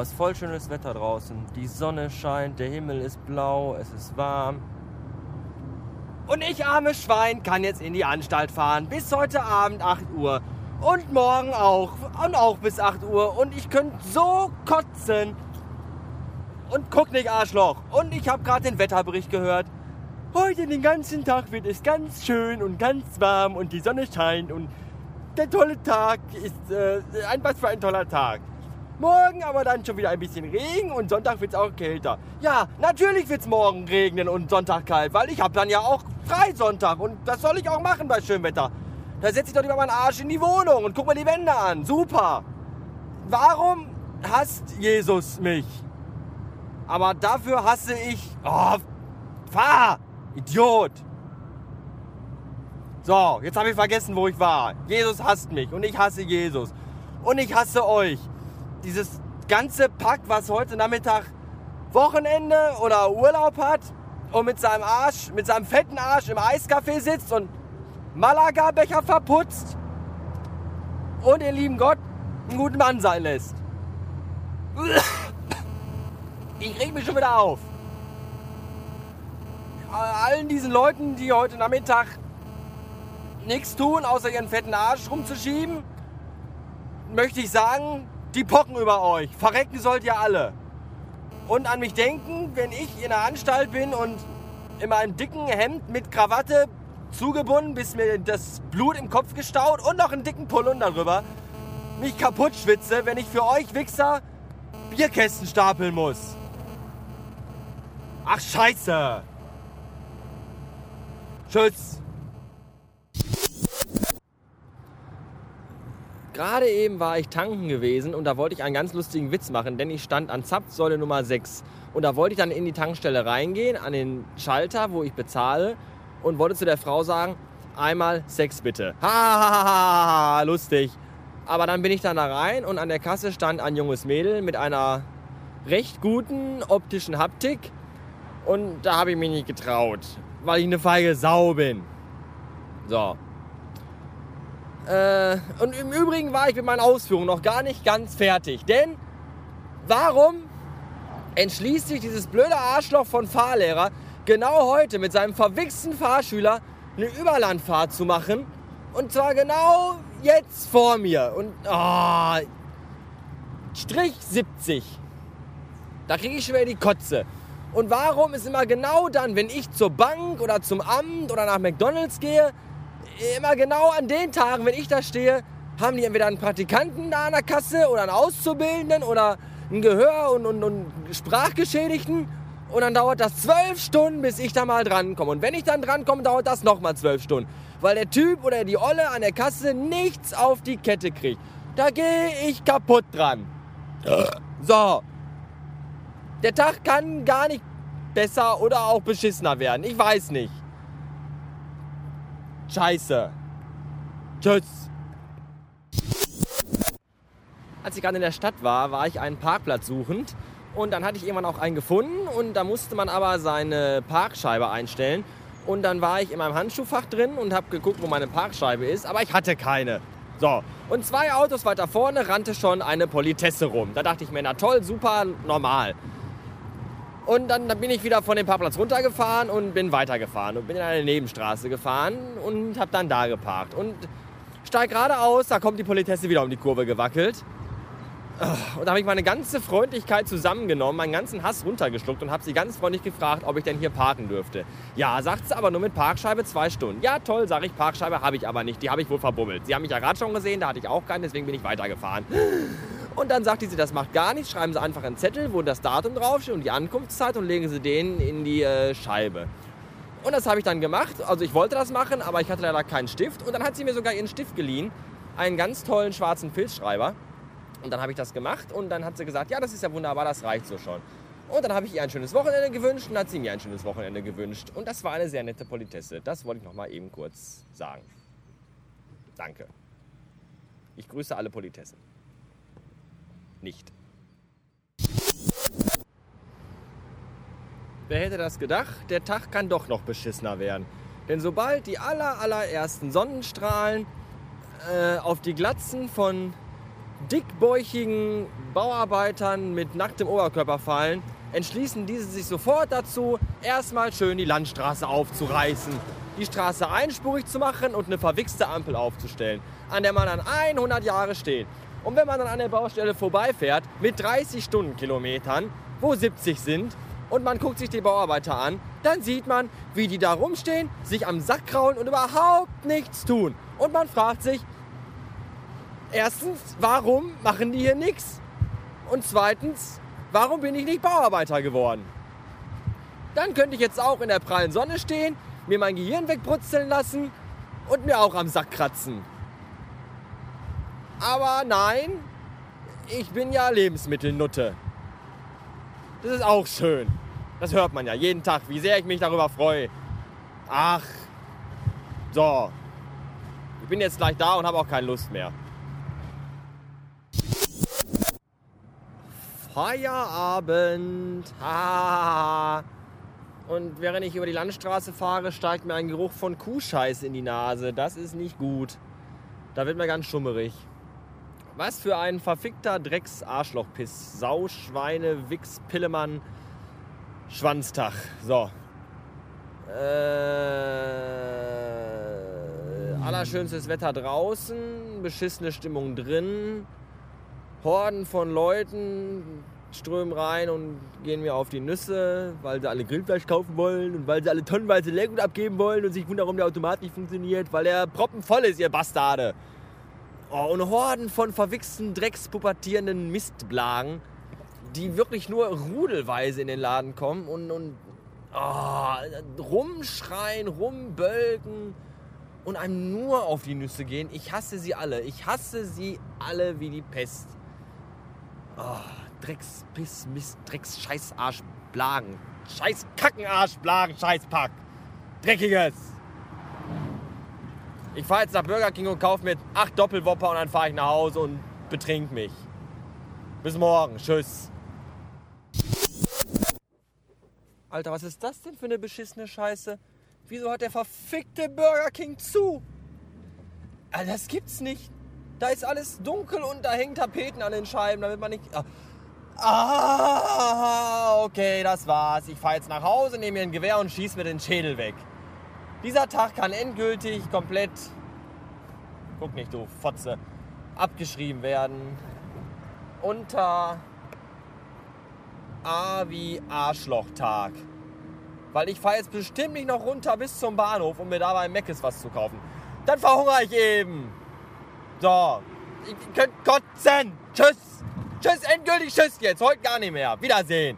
Oh, ist voll schönes Wetter draußen. Die Sonne scheint, der Himmel ist blau, es ist warm. Und ich, arme Schwein, kann jetzt in die Anstalt fahren. Bis heute Abend 8 Uhr. Und morgen auch. Und auch bis 8 Uhr. Und ich könnte so kotzen. Und guck nicht, Arschloch. Und ich habe gerade den Wetterbericht gehört. Heute den ganzen Tag wird es ganz schön und ganz warm und die Sonne scheint und der tolle Tag ist äh, ein was für ein toller Tag. Morgen aber dann schon wieder ein bisschen Regen und Sonntag wird es auch kälter. Ja, natürlich wird es morgen regnen und Sonntag kalt, weil ich habe dann ja auch frei Sonntag und das soll ich auch machen bei schönem Wetter. Da setze ich doch lieber meinen Arsch in die Wohnung und guck mir die Wände an. Super. Warum hasst Jesus mich? Aber dafür hasse ich... Oh, fahr! Idiot! So, jetzt habe ich vergessen, wo ich war. Jesus hasst mich und ich hasse Jesus. Und ich hasse euch. Dieses ganze Pack, was heute Nachmittag Wochenende oder Urlaub hat und mit seinem Arsch, mit seinem fetten Arsch im Eiscafé sitzt und Malaga-Becher verputzt und den lieben Gott einen guten Mann sein lässt. Ich reg mich schon wieder auf allen diesen Leuten, die heute Nachmittag nichts tun, außer ihren fetten Arsch rumzuschieben, möchte ich sagen, die pocken über euch. Verrecken sollt ihr alle. Und an mich denken, wenn ich in der Anstalt bin und in meinem dicken Hemd mit Krawatte zugebunden, bis mir das Blut im Kopf gestaut und noch einen dicken Polunder drüber, mich kaputt schwitze, wenn ich für euch Wichser Bierkästen stapeln muss. Ach scheiße! Tschüss. Gerade eben war ich tanken gewesen und da wollte ich einen ganz lustigen Witz machen, denn ich stand an Zapfsäule Nummer 6 und da wollte ich dann in die Tankstelle reingehen, an den Schalter, wo ich bezahle und wollte zu der Frau sagen, einmal Sex bitte. Ha, lustig. Aber dann bin ich dann da rein und an der Kasse stand ein junges Mädel mit einer recht guten optischen Haptik und da habe ich mich nicht getraut weil ich eine feige Sau bin. So. Äh, und im Übrigen war ich mit meinen Ausführungen noch gar nicht ganz fertig. Denn warum entschließt sich dieses blöde Arschloch von Fahrlehrer genau heute mit seinem verwichsten Fahrschüler eine Überlandfahrt zu machen? Und zwar genau jetzt vor mir. Und oh, Strich 70. Da kriege ich schwer die Kotze. Und warum ist immer genau dann, wenn ich zur Bank oder zum Amt oder nach McDonalds gehe, immer genau an den Tagen, wenn ich da stehe, haben die entweder einen Praktikanten da an der Kasse oder einen Auszubildenden oder einen Gehör- und, und, und Sprachgeschädigten. Und dann dauert das zwölf Stunden, bis ich da mal drankomme. Und wenn ich dann drankomme, dauert das nochmal zwölf Stunden. Weil der Typ oder die Olle an der Kasse nichts auf die Kette kriegt. Da gehe ich kaputt dran. So, der Tag kann gar nicht besser oder auch beschissener werden. Ich weiß nicht. Scheiße. Tschüss. Als ich gerade in der Stadt war, war ich einen Parkplatz suchend. Und dann hatte ich irgendwann auch einen gefunden. Und da musste man aber seine Parkscheibe einstellen. Und dann war ich in meinem Handschuhfach drin und habe geguckt, wo meine Parkscheibe ist. Aber ich hatte keine. So, und zwei Autos weiter vorne rannte schon eine Politesse rum. Da dachte ich mir, na toll, super, normal. Und dann, dann, bin ich wieder von dem Parkplatz runtergefahren und bin weitergefahren und bin in eine Nebenstraße gefahren und habe dann da geparkt. Und steig geradeaus, da kommt die Politesse wieder um die Kurve gewackelt. Und da habe ich meine ganze Freundlichkeit zusammengenommen, meinen ganzen Hass runtergeschluckt und habe sie ganz freundlich gefragt, ob ich denn hier parken dürfte. Ja, sagt sie aber nur mit Parkscheibe zwei Stunden. Ja, toll, sage ich, Parkscheibe habe ich aber nicht, die habe ich wohl verbummelt. Sie haben mich ja gerade schon gesehen, da hatte ich auch keinen, deswegen bin ich weitergefahren. Und dann sagte sie, das macht gar nichts, schreiben Sie einfach einen Zettel, wo das Datum draufsteht und die Ankunftszeit und legen Sie den in die äh, Scheibe. Und das habe ich dann gemacht. Also ich wollte das machen, aber ich hatte leider keinen Stift. Und dann hat sie mir sogar ihren Stift geliehen, einen ganz tollen schwarzen Filzschreiber. Und dann habe ich das gemacht und dann hat sie gesagt, ja, das ist ja wunderbar, das reicht so schon. Und dann habe ich ihr ein schönes Wochenende gewünscht und hat sie mir ein schönes Wochenende gewünscht. Und das war eine sehr nette Politesse. Das wollte ich noch mal eben kurz sagen. Danke. Ich grüße alle Politessen nicht. Wer hätte das gedacht? Der Tag kann doch noch beschissener werden. Denn sobald die aller, allerersten Sonnenstrahlen äh, auf die Glatzen von dickbäuchigen Bauarbeitern mit nacktem Oberkörper fallen, entschließen diese sich sofort dazu, erstmal schön die Landstraße aufzureißen, die Straße einspurig zu machen und eine verwichste Ampel aufzustellen, an der man dann 100 Jahre steht. Und wenn man dann an der Baustelle vorbeifährt mit 30 Stundenkilometern, wo 70 sind, und man guckt sich die Bauarbeiter an, dann sieht man, wie die da rumstehen, sich am Sack kraulen und überhaupt nichts tun. Und man fragt sich, erstens, warum machen die hier nichts? Und zweitens, warum bin ich nicht Bauarbeiter geworden? Dann könnte ich jetzt auch in der prallen Sonne stehen, mir mein Gehirn wegbrutzeln lassen und mir auch am Sack kratzen. Aber nein, ich bin ja Lebensmittelnutte. Das ist auch schön. Das hört man ja jeden Tag, wie sehr ich mich darüber freue. Ach, so. Ich bin jetzt gleich da und habe auch keine Lust mehr. Feierabend. Und während ich über die Landstraße fahre, steigt mir ein Geruch von Kuhscheiß in die Nase. Das ist nicht gut. Da wird mir ganz schummerig. Was für ein verfickter Drecks-Arschlochpiss. Sau, Schweine, Wichs, Pillemann, Schwanztag. So. Äh, allerschönstes Wetter draußen, beschissene Stimmung drin. Horden von Leuten strömen rein und gehen mir auf die Nüsse, weil sie alle Grillfleisch kaufen wollen und weil sie alle tonnenweise Leergut abgeben wollen und sich wundern, warum der Automat nicht funktioniert, weil er proppenvoll ist, ihr Bastarde. Oh, und Horden von verwichsten, dreckspubertierenden Mistblagen, die wirklich nur rudelweise in den Laden kommen und, und oh, rumschreien, rumbölken und einem nur auf die Nüsse gehen. Ich hasse sie alle. Ich hasse sie alle wie die Pest. Oh, Drecks, Piss, Mist, Drecks, Scheiß, Arsch, Blagen. Scheiß Kackenarsch, Blagen, Scheißpack. Dreckiges. Ich fahre jetzt nach Burger King und kaufe mir acht Doppelwopper und dann fahre ich nach Hause und betrink mich. Bis morgen. Tschüss. Alter, was ist das denn für eine beschissene Scheiße? Wieso hat der verfickte Burger King zu? Alter, das gibt's nicht. Da ist alles dunkel und da hängen Tapeten an den Scheiben, damit man nicht. Ah, okay, das war's. Ich fahre jetzt nach Hause, nehme mir ein Gewehr und schieße mir den Schädel weg. Dieser Tag kann endgültig komplett, guck nicht du Fotze, abgeschrieben werden unter A wie Arschlochtag. Weil ich fahre jetzt bestimmt nicht noch runter bis zum Bahnhof, um mir da bei Meckes was zu kaufen. Dann verhungere ich eben. So, ihr könnt kotzen. Tschüss. Tschüss, endgültig tschüss jetzt. Heute gar nicht mehr. Wiedersehen.